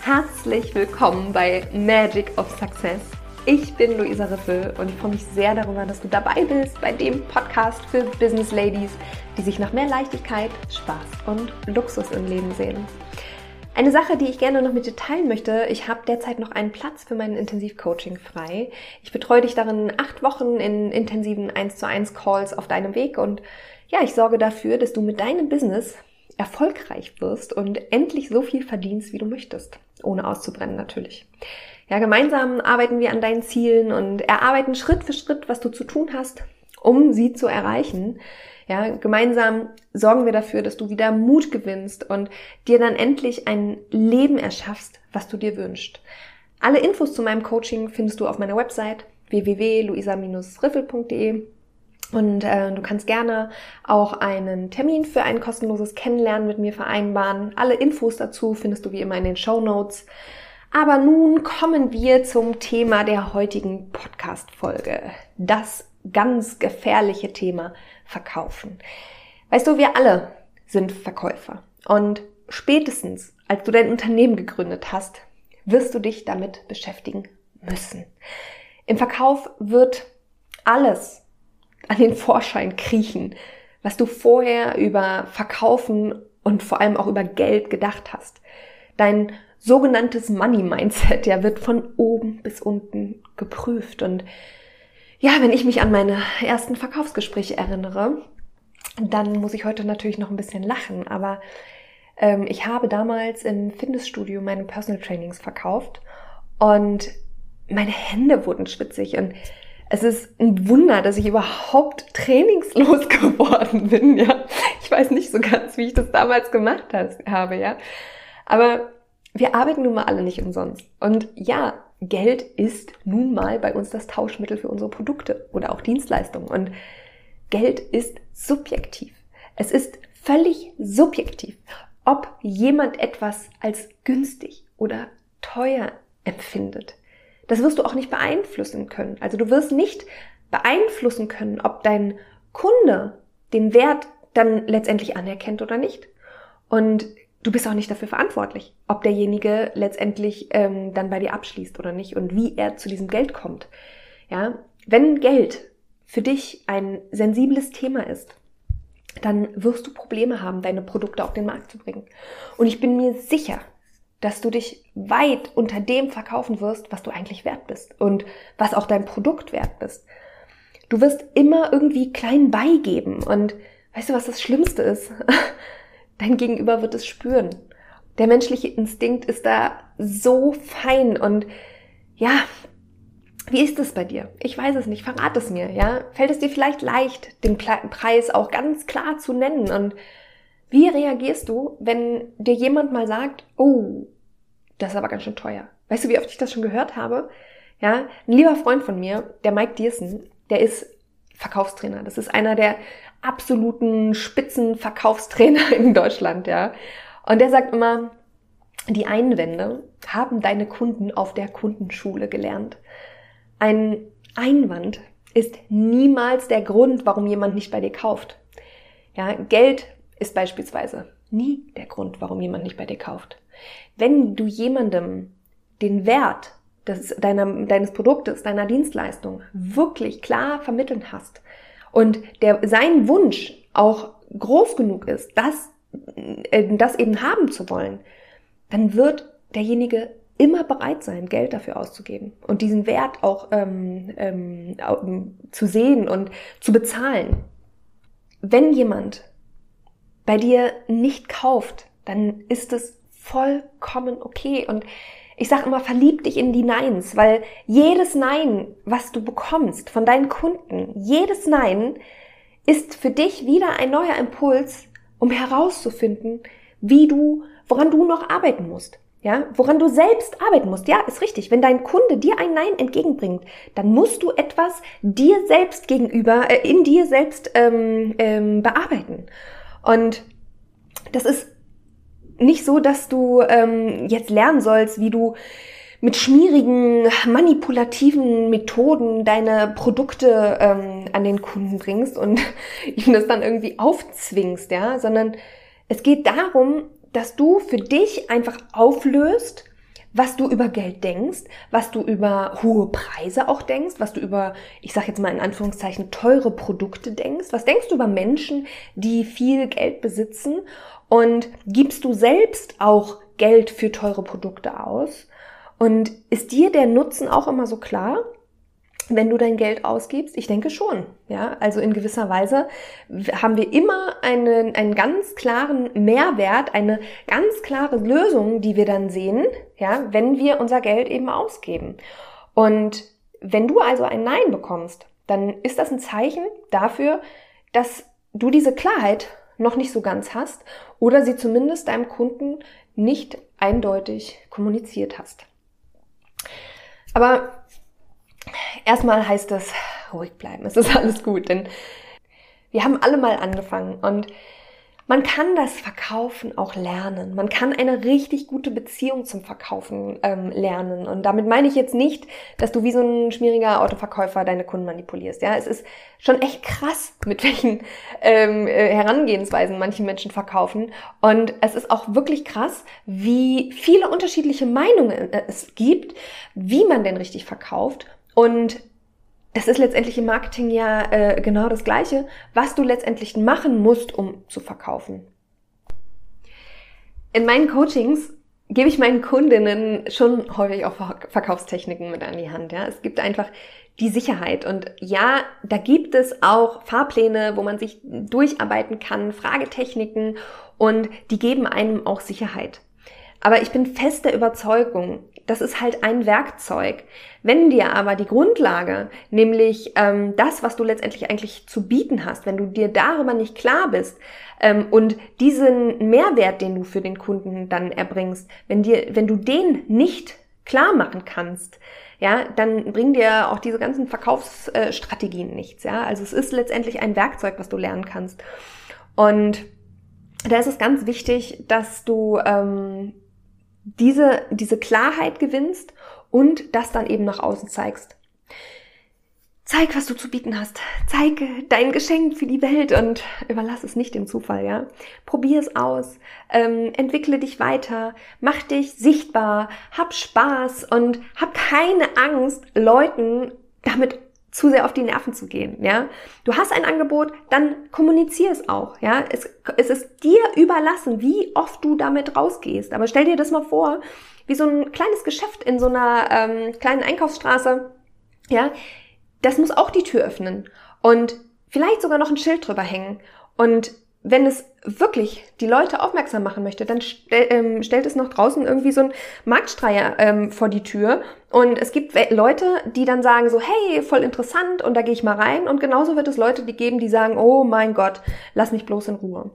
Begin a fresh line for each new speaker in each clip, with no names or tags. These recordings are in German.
Herzlich willkommen bei Magic of Success. Ich bin Luisa Riffel und ich freue mich sehr darüber, dass du dabei bist bei dem Podcast für Business Ladies, die sich nach mehr Leichtigkeit, Spaß und Luxus im Leben sehen. Eine Sache, die ich gerne noch mit dir teilen möchte, ich habe derzeit noch einen Platz für meinen Intensivcoaching frei. Ich betreue dich darin acht Wochen in intensiven 1 zu 1 Calls auf deinem Weg und ja, ich sorge dafür, dass du mit deinem Business erfolgreich wirst und endlich so viel verdienst, wie du möchtest. Ohne auszubrennen natürlich. Ja, gemeinsam arbeiten wir an deinen Zielen und erarbeiten Schritt für Schritt, was du zu tun hast, um sie zu erreichen. Ja, gemeinsam sorgen wir dafür, dass du wieder Mut gewinnst und dir dann endlich ein Leben erschaffst, was du dir wünschst. Alle Infos zu meinem Coaching findest du auf meiner Website www.luisa-riffel.de und äh, du kannst gerne auch einen Termin für ein kostenloses Kennenlernen mit mir vereinbaren. Alle Infos dazu findest du wie immer in den Show Notes. Aber nun kommen wir zum Thema der heutigen Podcast-Folge. Das ganz gefährliche Thema verkaufen. Weißt du, wir alle sind Verkäufer. Und spätestens, als du dein Unternehmen gegründet hast, wirst du dich damit beschäftigen müssen. Im Verkauf wird alles an den Vorschein kriechen, was du vorher über Verkaufen und vor allem auch über Geld gedacht hast. Dein sogenanntes Money Mindset, ja, wird von oben bis unten geprüft und ja, wenn ich mich an meine ersten Verkaufsgespräche erinnere, dann muss ich heute natürlich noch ein bisschen lachen, aber ähm, ich habe damals im Fitnessstudio meine Personal Trainings verkauft und meine Hände wurden schwitzig und es ist ein Wunder, dass ich überhaupt trainingslos geworden bin, ja. Ich weiß nicht so ganz, wie ich das damals gemacht habe, ja. Aber wir arbeiten nun mal alle nicht umsonst. Und ja, Geld ist nun mal bei uns das Tauschmittel für unsere Produkte oder auch Dienstleistungen. Und Geld ist subjektiv. Es ist völlig subjektiv, ob jemand etwas als günstig oder teuer empfindet. Das wirst du auch nicht beeinflussen können. Also du wirst nicht beeinflussen können, ob dein Kunde den Wert dann letztendlich anerkennt oder nicht. Und du bist auch nicht dafür verantwortlich, ob derjenige letztendlich ähm, dann bei dir abschließt oder nicht und wie er zu diesem Geld kommt. Ja, wenn Geld für dich ein sensibles Thema ist, dann wirst du Probleme haben, deine Produkte auf den Markt zu bringen. Und ich bin mir sicher, dass du dich weit unter dem verkaufen wirst, was du eigentlich wert bist und was auch dein Produkt wert bist. Du wirst immer irgendwie klein beigeben und weißt du, was das Schlimmste ist? dein Gegenüber wird es spüren. Der menschliche Instinkt ist da so fein und ja, wie ist es bei dir? Ich weiß es nicht, verrat es mir, ja? Fällt es dir vielleicht leicht, den Preis auch ganz klar zu nennen und wie reagierst du, wenn dir jemand mal sagt, oh, das ist aber ganz schön teuer. Weißt du, wie oft ich das schon gehört habe? Ja, ein lieber Freund von mir, der Mike Diersen, der ist Verkaufstrainer. Das ist einer der absoluten Spitzenverkaufstrainer in Deutschland, ja. Und der sagt immer, die Einwände haben deine Kunden auf der Kundenschule gelernt. Ein Einwand ist niemals der Grund, warum jemand nicht bei dir kauft. Ja, Geld ist beispielsweise nie der Grund, warum jemand nicht bei dir kauft. Wenn du jemandem den Wert des, deiner, deines Produktes, deiner Dienstleistung wirklich klar vermitteln hast und der, sein Wunsch auch groß genug ist, das, äh, das eben haben zu wollen, dann wird derjenige immer bereit sein, Geld dafür auszugeben und diesen Wert auch ähm, ähm, zu sehen und zu bezahlen. Wenn jemand bei dir nicht kauft, dann ist es vollkommen okay. Und ich sage immer, verlieb dich in die Neins, weil jedes Nein, was du bekommst von deinen Kunden, jedes Nein ist für dich wieder ein neuer Impuls, um herauszufinden, wie du, woran du noch arbeiten musst. Ja, woran du selbst arbeiten musst. Ja, ist richtig. Wenn dein Kunde dir ein Nein entgegenbringt, dann musst du etwas dir selbst gegenüber, äh, in dir selbst ähm, ähm, bearbeiten. Und das ist nicht so, dass du ähm, jetzt lernen sollst, wie du mit schmierigen, manipulativen Methoden deine Produkte ähm, an den Kunden bringst und ihm das dann irgendwie aufzwingst, ja, sondern es geht darum, dass du für dich einfach auflöst, was du über Geld denkst, was du über hohe Preise auch denkst, was du über, ich sage jetzt mal in Anführungszeichen, teure Produkte denkst, was denkst du über Menschen, die viel Geld besitzen und gibst du selbst auch Geld für teure Produkte aus? Und ist dir der Nutzen auch immer so klar? wenn du dein Geld ausgibst? Ich denke schon. Ja, also in gewisser Weise haben wir immer einen, einen ganz klaren Mehrwert, eine ganz klare Lösung, die wir dann sehen, ja, wenn wir unser Geld eben ausgeben. Und wenn du also ein Nein bekommst, dann ist das ein Zeichen dafür, dass du diese Klarheit noch nicht so ganz hast oder sie zumindest deinem Kunden nicht eindeutig kommuniziert hast. Aber erstmal heißt es ruhig bleiben. Es ist alles gut, denn wir haben alle mal angefangen und man kann das Verkaufen auch lernen. Man kann eine richtig gute Beziehung zum Verkaufen ähm, lernen. Und damit meine ich jetzt nicht, dass du wie so ein schmieriger Autoverkäufer deine Kunden manipulierst. Ja, es ist schon echt krass, mit welchen ähm, äh, Herangehensweisen manche Menschen verkaufen. Und es ist auch wirklich krass, wie viele unterschiedliche Meinungen es gibt, wie man denn richtig verkauft und das ist letztendlich im Marketing ja äh, genau das Gleiche, was du letztendlich machen musst, um zu verkaufen. In meinen Coachings gebe ich meinen Kundinnen schon häufig auch Verkaufstechniken mit an die Hand. Ja, es gibt einfach die Sicherheit und ja, da gibt es auch Fahrpläne, wo man sich durcharbeiten kann, Fragetechniken und die geben einem auch Sicherheit. Aber ich bin fest der Überzeugung, das ist halt ein Werkzeug. Wenn dir aber die Grundlage, nämlich ähm, das, was du letztendlich eigentlich zu bieten hast, wenn du dir darüber nicht klar bist ähm, und diesen Mehrwert, den du für den Kunden dann erbringst, wenn dir, wenn du den nicht klar machen kannst, ja, dann bringen dir auch diese ganzen Verkaufsstrategien nichts, ja. Also es ist letztendlich ein Werkzeug, was du lernen kannst. Und da ist es ganz wichtig, dass du ähm, diese, diese Klarheit gewinnst und das dann eben nach außen zeigst. Zeig, was du zu bieten hast. Zeig dein Geschenk für die Welt und überlass es nicht dem Zufall, ja. Probier es aus, ähm, entwickle dich weiter, mach dich sichtbar, hab Spaß und hab keine Angst, Leuten damit zu sehr auf die Nerven zu gehen, ja. Du hast ein Angebot, dann kommunizier es auch, ja. Es, es ist dir überlassen, wie oft du damit rausgehst. Aber stell dir das mal vor, wie so ein kleines Geschäft in so einer ähm, kleinen Einkaufsstraße, ja. Das muss auch die Tür öffnen und vielleicht sogar noch ein Schild drüber hängen und wenn es wirklich die Leute aufmerksam machen möchte, dann stell, ähm, stellt es noch draußen irgendwie so ein Marktstreier ähm, vor die Tür. Und es gibt Leute, die dann sagen so, hey, voll interessant und da gehe ich mal rein. Und genauso wird es Leute die geben, die sagen, oh mein Gott, lass mich bloß in Ruhe.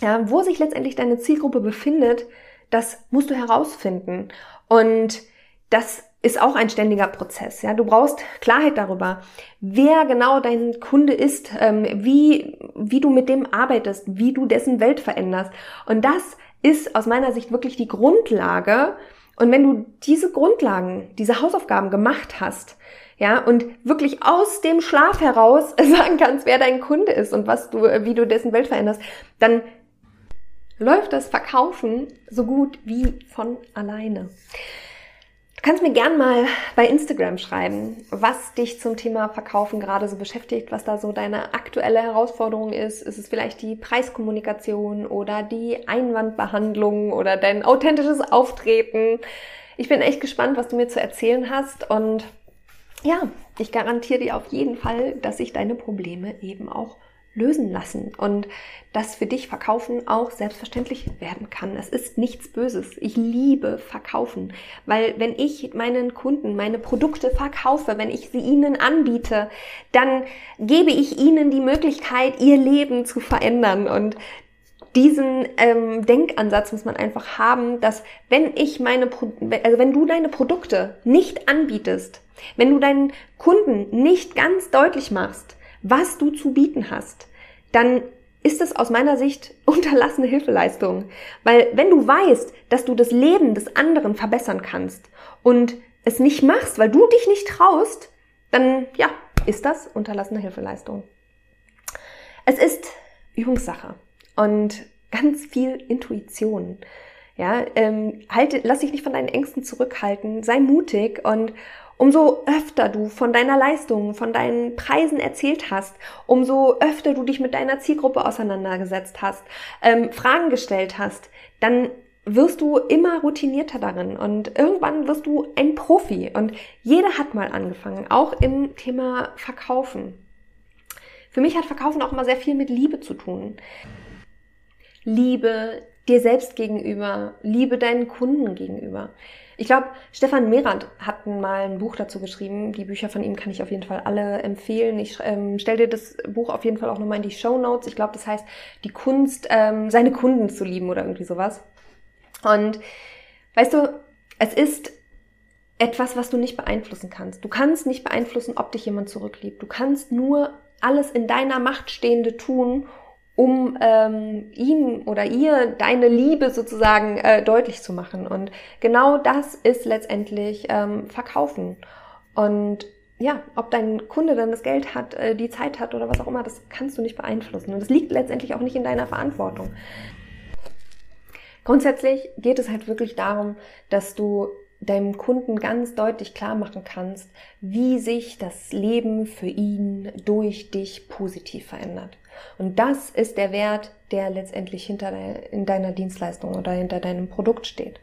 Ja, wo sich letztendlich deine Zielgruppe befindet, das musst du herausfinden. Und das ist auch ein ständiger Prozess. Ja, du brauchst Klarheit darüber, wer genau dein Kunde ist, ähm, wie wie du mit dem arbeitest, wie du dessen Welt veränderst. Und das ist aus meiner Sicht wirklich die Grundlage. Und wenn du diese Grundlagen, diese Hausaufgaben gemacht hast, ja, und wirklich aus dem Schlaf heraus sagen kannst, wer dein Kunde ist und was du, wie du dessen Welt veränderst, dann läuft das Verkaufen so gut wie von alleine kannst mir gern mal bei Instagram schreiben, was dich zum Thema Verkaufen gerade so beschäftigt, was da so deine aktuelle Herausforderung ist. Ist es vielleicht die Preiskommunikation oder die Einwandbehandlung oder dein authentisches Auftreten? Ich bin echt gespannt, was du mir zu erzählen hast und ja, ich garantiere dir auf jeden Fall, dass sich deine Probleme eben auch lösen lassen und das für dich Verkaufen auch selbstverständlich werden kann. Es ist nichts Böses. Ich liebe Verkaufen, weil wenn ich meinen Kunden meine Produkte verkaufe, wenn ich sie ihnen anbiete, dann gebe ich ihnen die Möglichkeit, ihr Leben zu verändern und diesen ähm, Denkansatz muss man einfach haben, dass wenn ich meine, also wenn du deine Produkte nicht anbietest, wenn du deinen Kunden nicht ganz deutlich machst, was du zu bieten hast, dann ist es aus meiner Sicht unterlassene Hilfeleistung. Weil wenn du weißt, dass du das Leben des anderen verbessern kannst und es nicht machst, weil du dich nicht traust, dann ja, ist das unterlassene Hilfeleistung. Es ist Übungssache und ganz viel Intuition. Ja, ähm, halte, lass dich nicht von deinen Ängsten zurückhalten, sei mutig und umso öfter du von deiner Leistung, von deinen Preisen erzählt hast, umso öfter du dich mit deiner Zielgruppe auseinandergesetzt hast, ähm, Fragen gestellt hast, dann wirst du immer routinierter darin und irgendwann wirst du ein Profi und jeder hat mal angefangen, auch im Thema Verkaufen. Für mich hat Verkaufen auch immer sehr viel mit Liebe zu tun. Liebe dir selbst gegenüber, Liebe deinen Kunden gegenüber. Ich glaube, Stefan Merath hat mal ein Buch dazu geschrieben. Die Bücher von ihm kann ich auf jeden Fall alle empfehlen. Ich ähm, stelle dir das Buch auf jeden Fall auch nochmal in die Show Notes. Ich glaube, das heißt, die Kunst, ähm, seine Kunden zu lieben oder irgendwie sowas. Und weißt du, es ist etwas, was du nicht beeinflussen kannst. Du kannst nicht beeinflussen, ob dich jemand zurückliebt. Du kannst nur alles in deiner Macht Stehende tun, um ähm, ihm oder ihr deine Liebe sozusagen äh, deutlich zu machen. Und genau das ist letztendlich ähm, Verkaufen. Und ja, ob dein Kunde dann das Geld hat, äh, die Zeit hat oder was auch immer, das kannst du nicht beeinflussen. Und das liegt letztendlich auch nicht in deiner Verantwortung. Grundsätzlich geht es halt wirklich darum, dass du deinem Kunden ganz deutlich klar machen kannst, wie sich das Leben für ihn durch dich positiv verändert. Und das ist der Wert, der letztendlich hinter de in deiner Dienstleistung oder hinter deinem Produkt steht.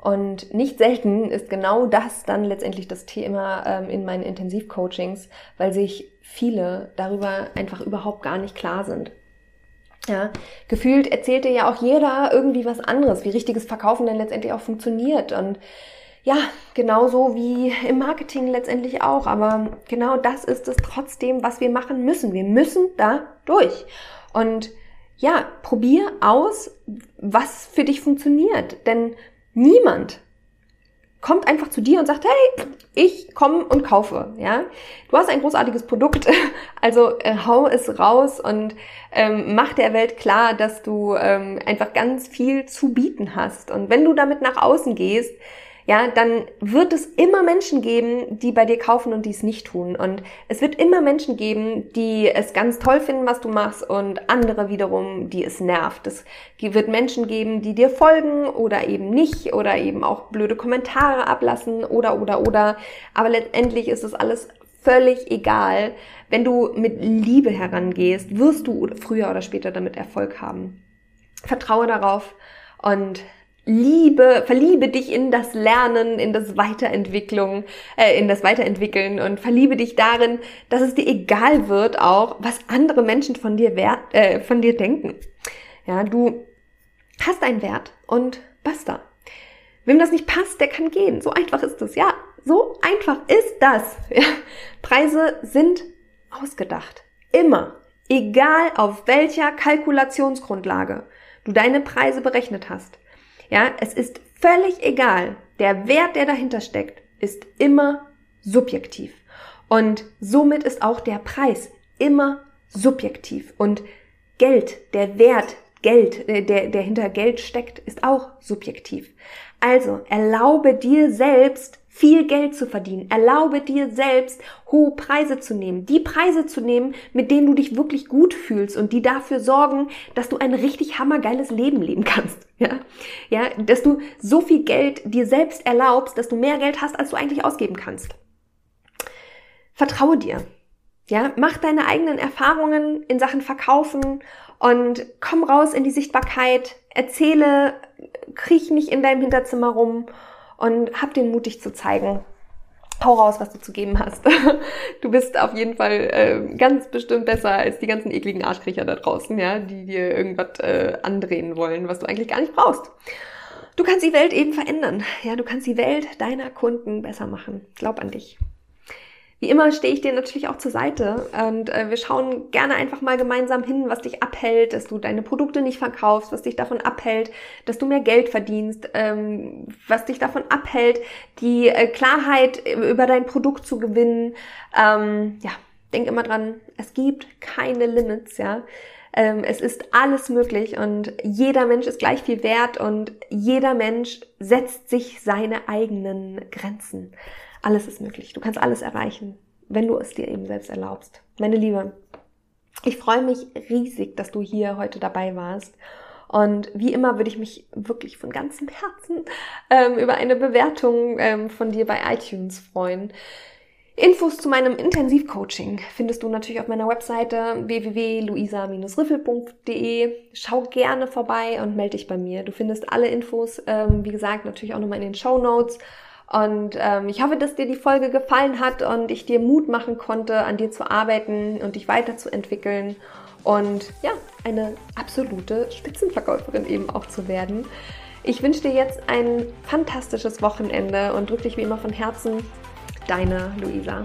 Und nicht selten ist genau das dann letztendlich das Thema ähm, in meinen Intensivcoachings, weil sich viele darüber einfach überhaupt gar nicht klar sind. Ja, gefühlt erzählt dir ja auch jeder irgendwie was anderes, wie richtiges Verkaufen denn letztendlich auch funktioniert. Und ja, genauso wie im Marketing letztendlich auch. Aber genau das ist es trotzdem, was wir machen müssen. Wir müssen da durch. Und ja, probier aus, was für dich funktioniert. Denn niemand kommt einfach zu dir und sagt, hey, ich komme und kaufe, ja. Du hast ein großartiges Produkt, also äh, hau es raus und ähm, mach der Welt klar, dass du ähm, einfach ganz viel zu bieten hast. Und wenn du damit nach außen gehst, ja, dann wird es immer Menschen geben, die bei dir kaufen und die es nicht tun. Und es wird immer Menschen geben, die es ganz toll finden, was du machst und andere wiederum, die es nervt. Es wird Menschen geben, die dir folgen oder eben nicht oder eben auch blöde Kommentare ablassen oder, oder, oder. Aber letztendlich ist es alles völlig egal. Wenn du mit Liebe herangehst, wirst du früher oder später damit Erfolg haben. Vertraue darauf und liebe, verliebe dich in das Lernen, in das Weiterentwicklung, äh, in das Weiterentwickeln und verliebe dich darin, dass es dir egal wird auch, was andere Menschen von dir wert, äh, von dir denken. Ja, du hast einen Wert und basta. Wem das nicht passt, der kann gehen. So einfach ist es. Ja, so einfach ist das. Ja. Preise sind ausgedacht. Immer. Egal auf welcher Kalkulationsgrundlage du deine Preise berechnet hast. Ja, es ist völlig egal. Der Wert, der dahinter steckt, ist immer subjektiv. Und somit ist auch der Preis immer subjektiv. Und Geld, der Wert, Geld, äh, der, der hinter Geld steckt, ist auch subjektiv. Also erlaube dir selbst viel Geld zu verdienen. Erlaube dir selbst, hohe Preise zu nehmen. Die Preise zu nehmen, mit denen du dich wirklich gut fühlst und die dafür sorgen, dass du ein richtig hammergeiles Leben leben kannst. Ja, ja, dass du so viel Geld dir selbst erlaubst, dass du mehr Geld hast, als du eigentlich ausgeben kannst. Vertraue dir. Ja, mach deine eigenen Erfahrungen in Sachen Verkaufen und komm raus in die Sichtbarkeit. Erzähle, kriech nicht in deinem Hinterzimmer rum und hab den Mut, dich zu zeigen. Hau raus, was du zu geben hast. Du bist auf jeden Fall äh, ganz bestimmt besser als die ganzen ekligen Arschkriecher da draußen, ja, die dir irgendwas äh, andrehen wollen, was du eigentlich gar nicht brauchst. Du kannst die Welt eben verändern. Ja, du kannst die Welt deiner Kunden besser machen. Glaub an dich. Wie immer stehe ich dir natürlich auch zur Seite und äh, wir schauen gerne einfach mal gemeinsam hin, was dich abhält, dass du deine Produkte nicht verkaufst, was dich davon abhält, dass du mehr Geld verdienst, ähm, was dich davon abhält, die äh, Klarheit über dein Produkt zu gewinnen. Ähm, ja, denk immer dran, es gibt keine Limits, ja. Ähm, es ist alles möglich und jeder Mensch ist gleich viel wert und jeder Mensch setzt sich seine eigenen Grenzen. Alles ist möglich. Du kannst alles erreichen, wenn du es dir eben selbst erlaubst. Meine Liebe, ich freue mich riesig, dass du hier heute dabei warst. Und wie immer würde ich mich wirklich von ganzem Herzen ähm, über eine Bewertung ähm, von dir bei iTunes freuen. Infos zu meinem Intensivcoaching findest du natürlich auf meiner Webseite www.luisa-riffel.de. Schau gerne vorbei und melde dich bei mir. Du findest alle Infos, ähm, wie gesagt, natürlich auch nochmal in den Show Notes. Und ähm, ich hoffe, dass dir die Folge gefallen hat und ich dir Mut machen konnte, an dir zu arbeiten und dich weiterzuentwickeln und ja, eine absolute Spitzenverkäuferin eben auch zu werden. Ich wünsche dir jetzt ein fantastisches Wochenende und drücke dich wie immer von Herzen Deine Luisa.